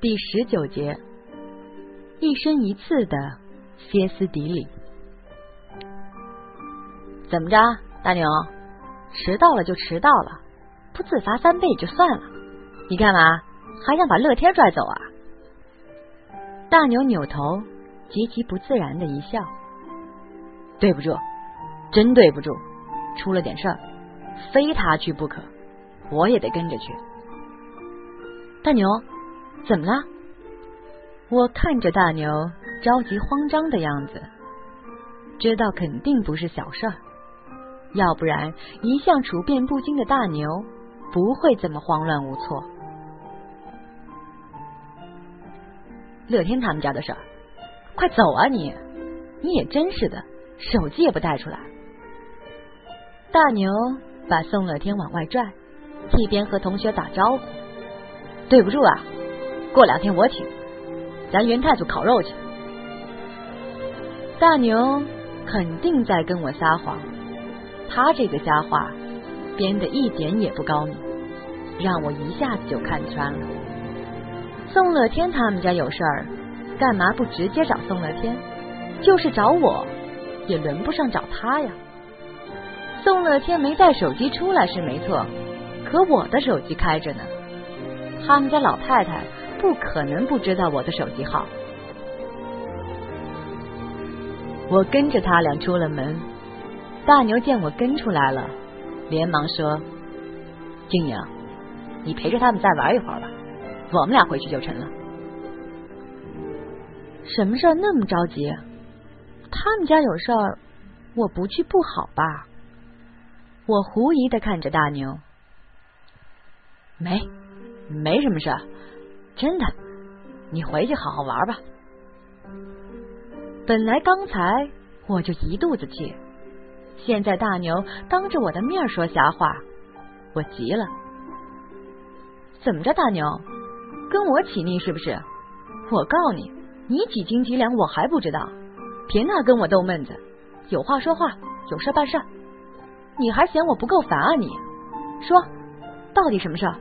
第十九节，一生一次的歇斯底里。怎么着，大牛？迟到了就迟到了，不自罚三倍就算了，你干嘛还想把乐天拽走啊？大牛扭头，极其不自然的一笑：“对不住，真对不住，出了点事儿，非他去不可，我也得跟着去。”大牛，怎么了？我看着大牛着急慌张的样子，知道肯定不是小事儿。要不然，一向处变不惊的大牛不会这么慌乱无措。乐天他们家的事儿，快走啊你！你也真是的，手机也不带出来。大牛把宋乐天往外拽，一边和同学打招呼：“对不住啊，过两天我请，咱元太祖烤肉去。”大牛肯定在跟我撒谎。他这个瞎话编的一点也不高明，让我一下子就看穿了。宋乐天他们家有事儿，干嘛不直接找宋乐天？就是找我，也轮不上找他呀。宋乐天没带手机出来是没错，可我的手机开着呢。他们家老太太不可能不知道我的手机号。我跟着他俩出了门。大牛见我跟出来了，连忙说：“静莹，你陪着他们再玩一会儿吧，我们俩回去就成了。”什么事儿那么着急？他们家有事儿，我不去不好吧？我狐疑的看着大牛，没，没什么事，真的，你回去好好玩吧。本来刚才我就一肚子气。现在大牛当着我的面说瞎话，我急了。怎么着，大牛跟我起腻是不是？我告你，你几斤几两我还不知道，别那跟我逗闷子。有话说话，有事办事。你还嫌我不够烦啊？你说，到底什么事儿？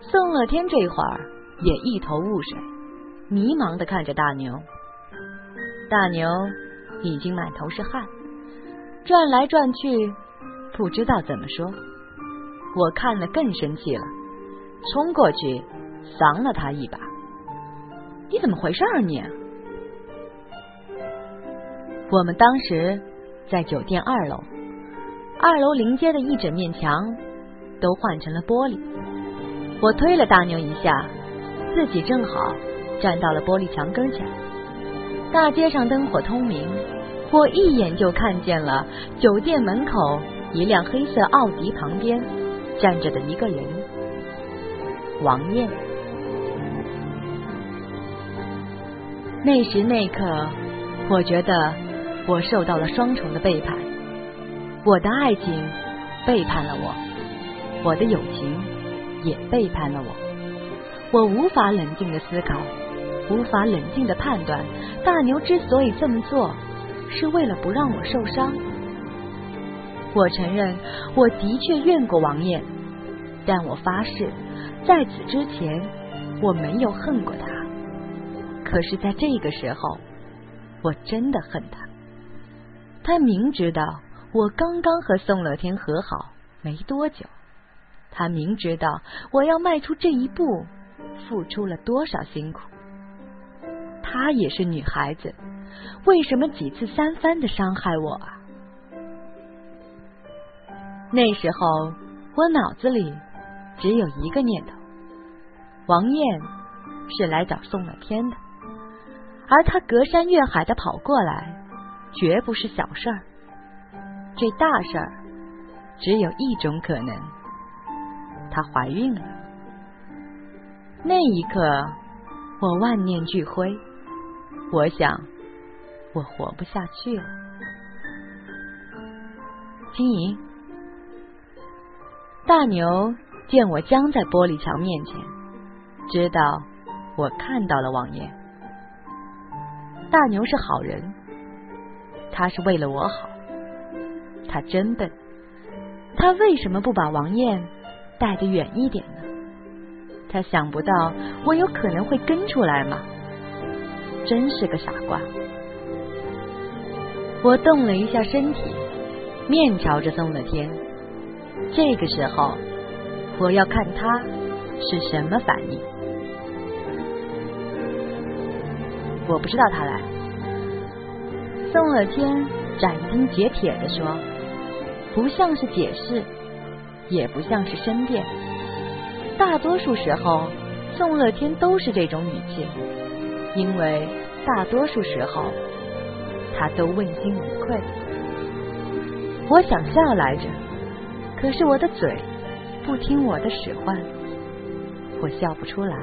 宋乐天这会儿也一头雾水，迷茫的看着大牛。大牛。已经满头是汗，转来转去，不知道怎么说。我看了更生气了，冲过去搡了他一把。你怎么回事啊你？我们当时在酒店二楼，二楼临街的一整面墙都换成了玻璃。我推了大牛一下，自己正好站到了玻璃墙跟前。大街上灯火通明，我一眼就看见了酒店门口一辆黑色奥迪旁边站着的一个人，王艳。那时那刻，我觉得我受到了双重的背叛，我的爱情背叛了我，我的友情也背叛了我，我无法冷静的思考。无法冷静的判断，大牛之所以这么做，是为了不让我受伤。我承认，我的确怨过王艳，但我发誓，在此之前，我没有恨过他。可是，在这个时候，我真的恨他。他明知道我刚刚和宋乐天和好没多久，他明知道我要迈出这一步，付出了多少辛苦。她也是女孩子，为什么几次三番的伤害我啊？那时候我脑子里只有一个念头：王艳是来找宋乐天的，而她隔山越海的跑过来，绝不是小事儿。这大事儿只有一种可能，她怀孕了。那一刻，我万念俱灰。我想，我活不下去了。金莹，大牛见我僵在玻璃墙面前，知道我看到了王爷。大牛是好人，他是为了我好。他真笨，他为什么不把王艳带得远一点呢？他想不到我有可能会跟出来吗？真是个傻瓜！我动了一下身体，面朝着宋乐天。这个时候，我要看他是什么反应。我不知道他来。宋乐天斩钉截铁的说：“不像是解释，也不像是申辩。大多数时候，宋乐天都是这种语气，因为大多数时候他都问心无愧。我想笑来着，可是我的嘴不听我的使唤，我笑不出来。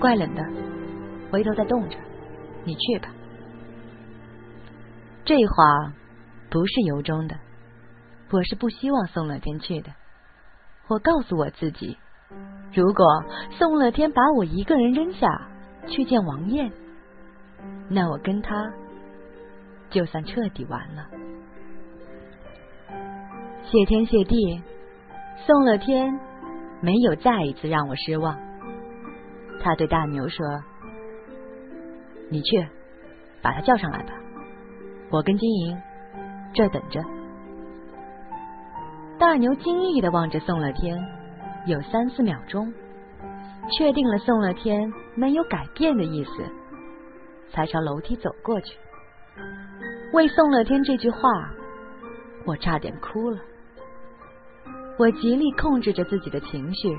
怪冷的。”回头再冻着，你去吧。这话不是由衷的，我是不希望宋乐天去的。我告诉我自己，如果宋乐天把我一个人扔下去见王艳，那我跟他就算彻底完了。谢天谢地，宋乐天没有再一次让我失望。他对大牛说。你去把他叫上来吧，我跟金莹这等着。大牛惊异的望着宋乐天，有三四秒钟，确定了宋乐天没有改变的意思，才朝楼梯走过去。为宋乐天这句话，我差点哭了。我极力控制着自己的情绪，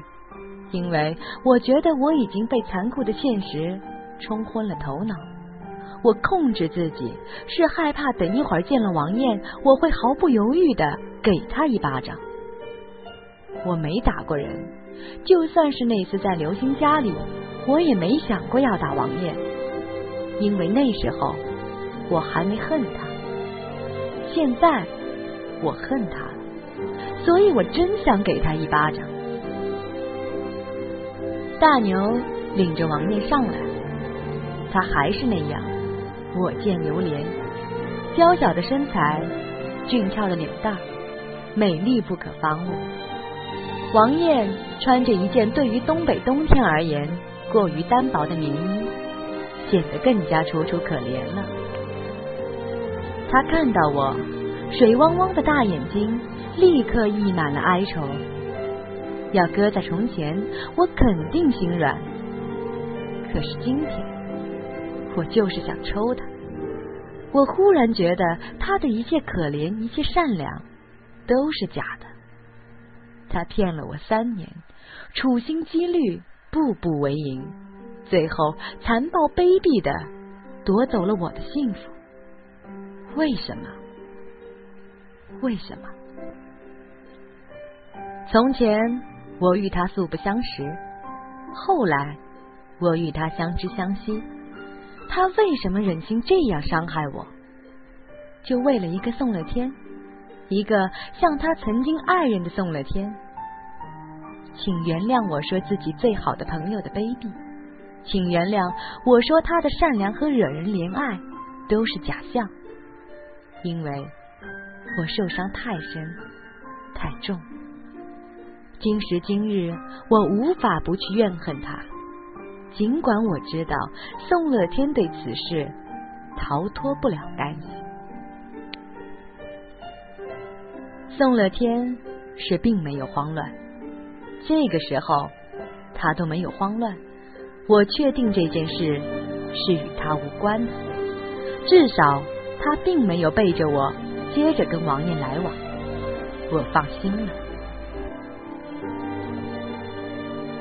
因为我觉得我已经被残酷的现实。冲昏了头脑，我控制自己，是害怕等一会儿见了王艳，我会毫不犹豫的给他一巴掌。我没打过人，就算是那次在刘星家里，我也没想过要打王艳，因为那时候我还没恨他。现在我恨他了，所以我真想给他一巴掌。大牛领着王艳上来。他还是那样，我见犹怜，娇小的身材，俊俏的脸蛋，美丽不可方物。王艳穿着一件对于东北冬天而言过于单薄的棉衣，显得更加楚楚可怜了。他看到我，水汪汪的大眼睛立刻溢满了哀愁。要搁在从前，我肯定心软。可是今天。我就是想抽他。我忽然觉得他的一切可怜，一切善良，都是假的。他骗了我三年，处心积虑，步步为营，最后残暴卑鄙的夺走了我的幸福。为什么？为什么？从前我与他素不相识，后来我与他相知相惜。他为什么忍心这样伤害我？就为了一个宋乐天，一个像他曾经爱人的宋乐天。请原谅我说自己最好的朋友的卑鄙，请原谅我说他的善良和惹人怜爱都是假象，因为我受伤太深太重。今时今日，我无法不去怨恨他。尽管我知道宋乐天对此事逃脱不了干系，宋乐天是并没有慌乱。这个时候他都没有慌乱，我确定这件事是与他无关的。至少他并没有背着我接着跟王爷来往，我放心了。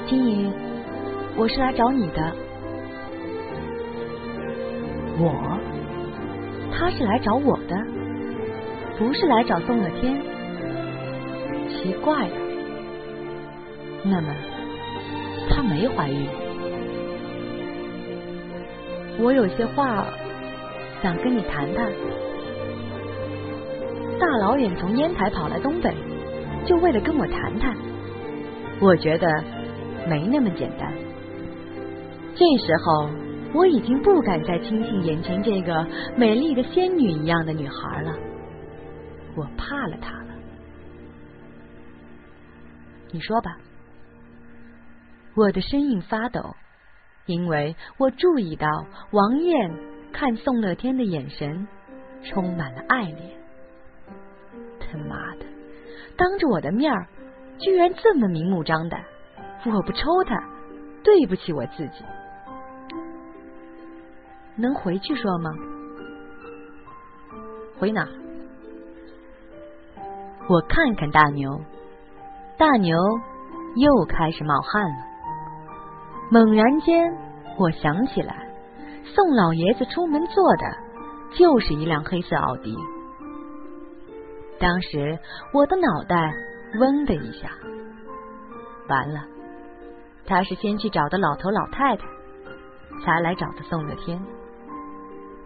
金莹。我是来找你的，我，他是来找我的，不是来找宋乐天，奇怪了。那么，她没怀孕。我有些话想跟你谈谈。大老远从烟台跑来东北，就为了跟我谈谈，我觉得没那么简单。这时候，我已经不敢再轻信眼前这个美丽的仙女一样的女孩了。我怕了她了。你说吧。我的声音发抖，因为我注意到王艳看宋乐天的眼神充满了爱恋。他妈的，当着我的面儿，居然这么明目张胆！我不抽他，对不起我自己。能回去说吗？回哪？我看看大牛，大牛又开始冒汗了。猛然间，我想起来，宋老爷子出门坐的就是一辆黑色奥迪。当时我的脑袋嗡的一下，完了，他是先去找的老头老太太，才来找的宋乐天。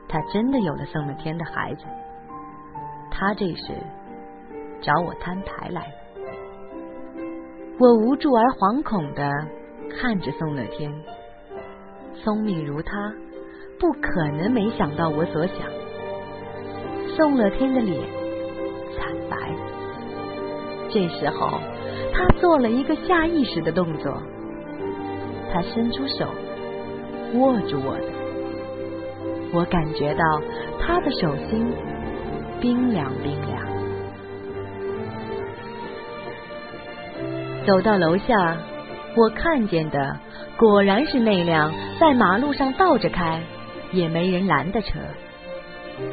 他真的有了宋乐天的孩子，他这时找我摊牌来了。我无助而惶恐的。看着宋乐天，聪明如他，不可能没想到我所想。宋乐天的脸惨白，这时候他做了一个下意识的动作，他伸出手握住我的，我感觉到他的手心冰凉冰凉。走到楼下。我看见的果然是那辆在马路上倒着开也没人拦的车。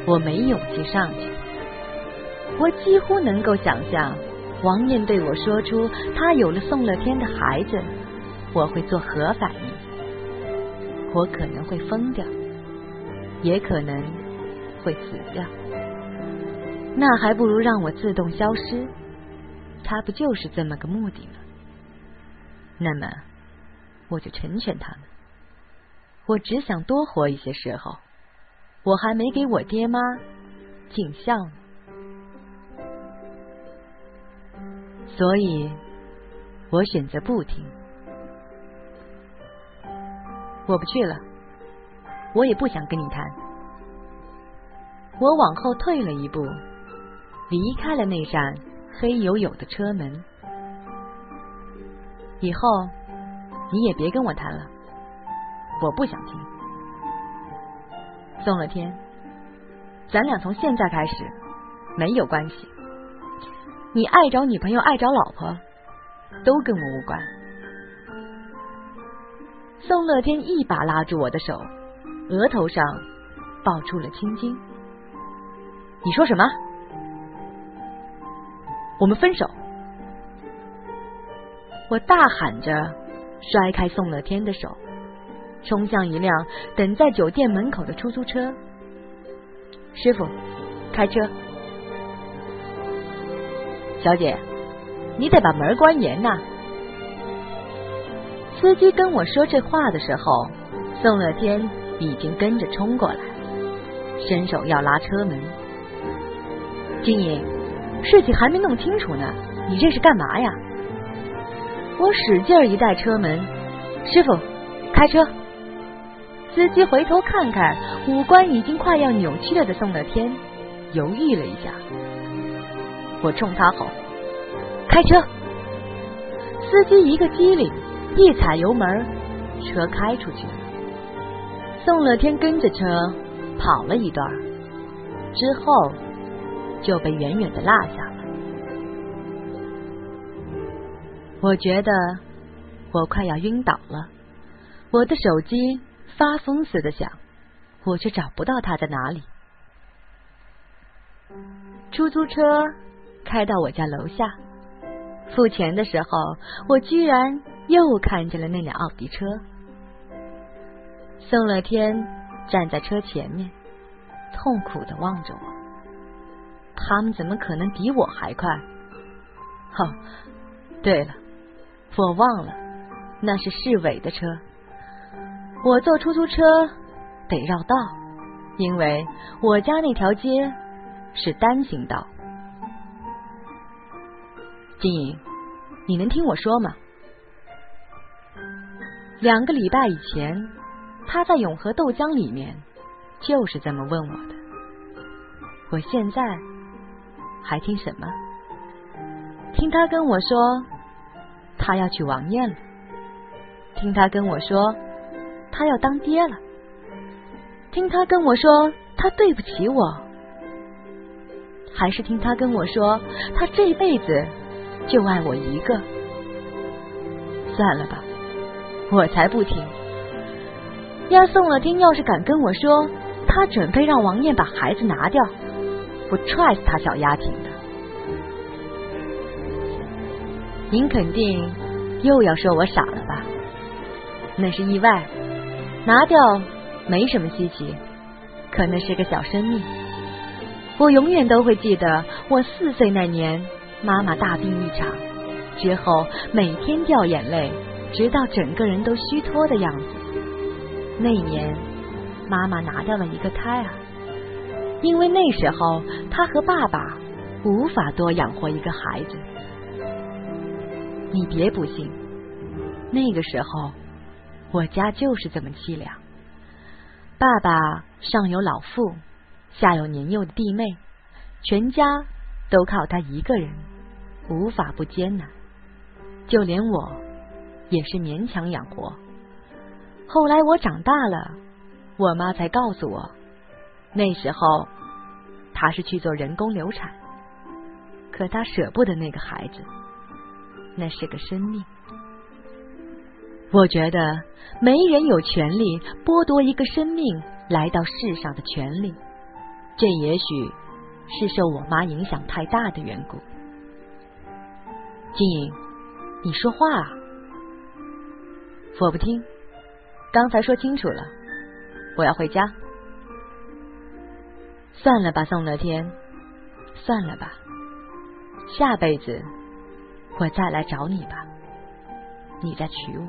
我没勇气上去。我几乎能够想象王艳对我说出他有了宋乐天的孩子，我会作何反应？我可能会疯掉，也可能会死掉。那还不如让我自动消失。他不就是这么个目的吗？那么，我就成全他们。我只想多活一些时候，我还没给我爹妈尽孝呢。所以，我选择不听。我不去了，我也不想跟你谈。我往后退了一步，离开了那扇黑黝黝的车门。以后你也别跟我谈了，我不想听。宋乐天，咱俩从现在开始没有关系。你爱找女朋友，爱找老婆，都跟我无关。宋乐天一把拉住我的手，额头上爆出了青筋。你说什么？我们分手。我大喊着，摔开宋乐天的手，冲向一辆等在酒店门口的出租车。师傅，开车。小姐，你得把门关严呐。司机跟我说这话的时候，宋乐天已经跟着冲过来，伸手要拉车门。金莹，事情还没弄清楚呢，你这是干嘛呀？我使劲一带车门，师傅，开车。司机回头看看五官已经快要扭曲了的宋乐天，犹豫了一下。我冲他吼：“开车！”司机一个机灵，一踩油门，车开出去了。宋乐天跟着车跑了一段，之后就被远远的落下了。我觉得我快要晕倒了，我的手机发疯似的响，我却找不到它在哪里。出租车开到我家楼下，付钱的时候，我居然又看见了那辆奥迪车。宋乐天站在车前面，痛苦的望着我。他们怎么可能比我还快？哦，对了。我忘了，那是市委的车。我坐出租车得绕道，因为我家那条街是单行道。金莹，你能听我说吗？两个礼拜以前，他在永和豆浆里面就是这么问我的。我现在还听什么？听他跟我说，他要娶王艳了；听他跟我说，他要当爹了；听他跟我说，他对不起我；还是听他跟我说，他这辈子就爱我一个。算了吧，我才不听。要宋乐丁要是敢跟我说，他准备让王艳把孩子拿掉，我踹死他小丫挺的。您肯定又要说我傻了吧？那是意外，拿掉没什么稀奇，可那是个小生命。我永远都会记得，我四岁那年，妈妈大病一场之后，每天掉眼泪，直到整个人都虚脱的样子。那年，妈妈拿掉了一个胎儿，因为那时候她和爸爸无法多养活一个孩子。你别不信，那个时候我家就是这么凄凉。爸爸上有老父，下有年幼的弟妹，全家都靠他一个人，无法不艰难。就连我也是勉强养活。后来我长大了，我妈才告诉我，那时候她是去做人工流产，可她舍不得那个孩子，那是个生命。我觉得没人有权利剥夺一个生命来到世上的权利，这也许是受我妈影响太大的缘故。金莹，你说话啊！我不听。刚才说清楚了，我要回家。算了吧，宋乐天，算了吧，下辈子我再来找你吧，你再娶我。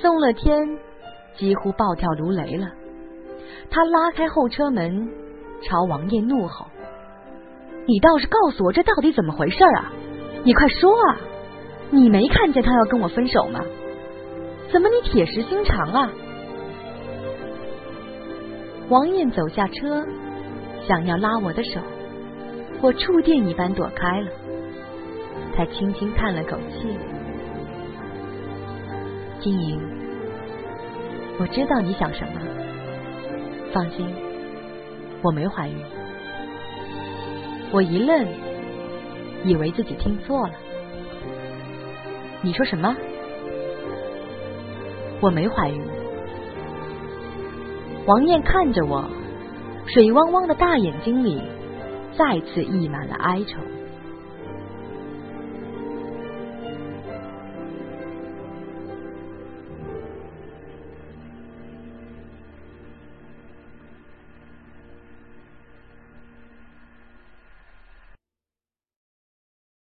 宋乐天几乎暴跳如雷了，他拉开后车门，朝王爷怒吼：“你倒是告诉我，这到底怎么回事啊？你快说啊！你没看见他要跟我分手吗？”怎么你铁石心肠啊？王艳走下车，想要拉我的手，我触电一般躲开了，才轻轻叹了口气。金莹，我知道你想什么，放心，我没怀孕。我一愣，以为自己听错了。你说什么？我没怀孕。王艳看着我，水汪汪的大眼睛里再次溢满了哀愁。